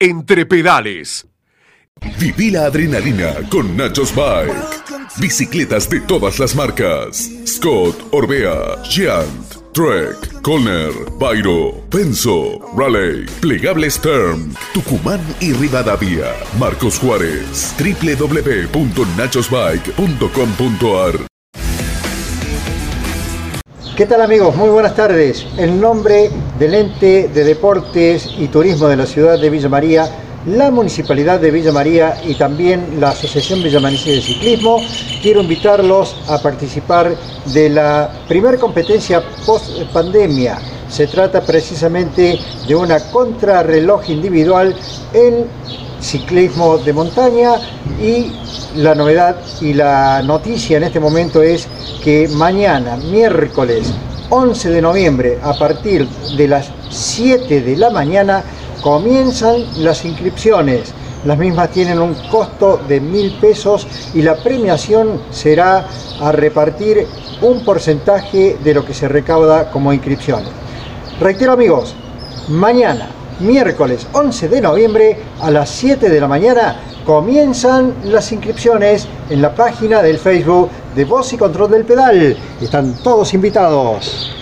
Entre pedales. Viví la adrenalina con Nachos Bike. Bicicletas de todas las marcas. Scott, Orbea, Giant, Trek, Conner, Byro, Penso, Raleigh, Plegables Term, Tucumán y Rivadavia. Marcos Juárez. www.nachosbike.com.ar ¿Qué tal amigos? Muy buenas tardes. En nombre del ente de deportes y turismo de la ciudad de Villa María, la Municipalidad de Villa María y también la Asociación Villamarense de Ciclismo, quiero invitarlos a participar de la primera competencia post pandemia. Se trata precisamente de una contrarreloj individual en ciclismo de montaña y la novedad y la noticia en este momento es que mañana, miércoles 11 de noviembre, a partir de las 7 de la mañana, comienzan las inscripciones. Las mismas tienen un costo de mil pesos y la premiación será a repartir un porcentaje de lo que se recauda como inscripciones. Reitero amigos, mañana miércoles 11 de noviembre a las 7 de la mañana comienzan las inscripciones en la página del Facebook de Voz y Control del Pedal. Están todos invitados.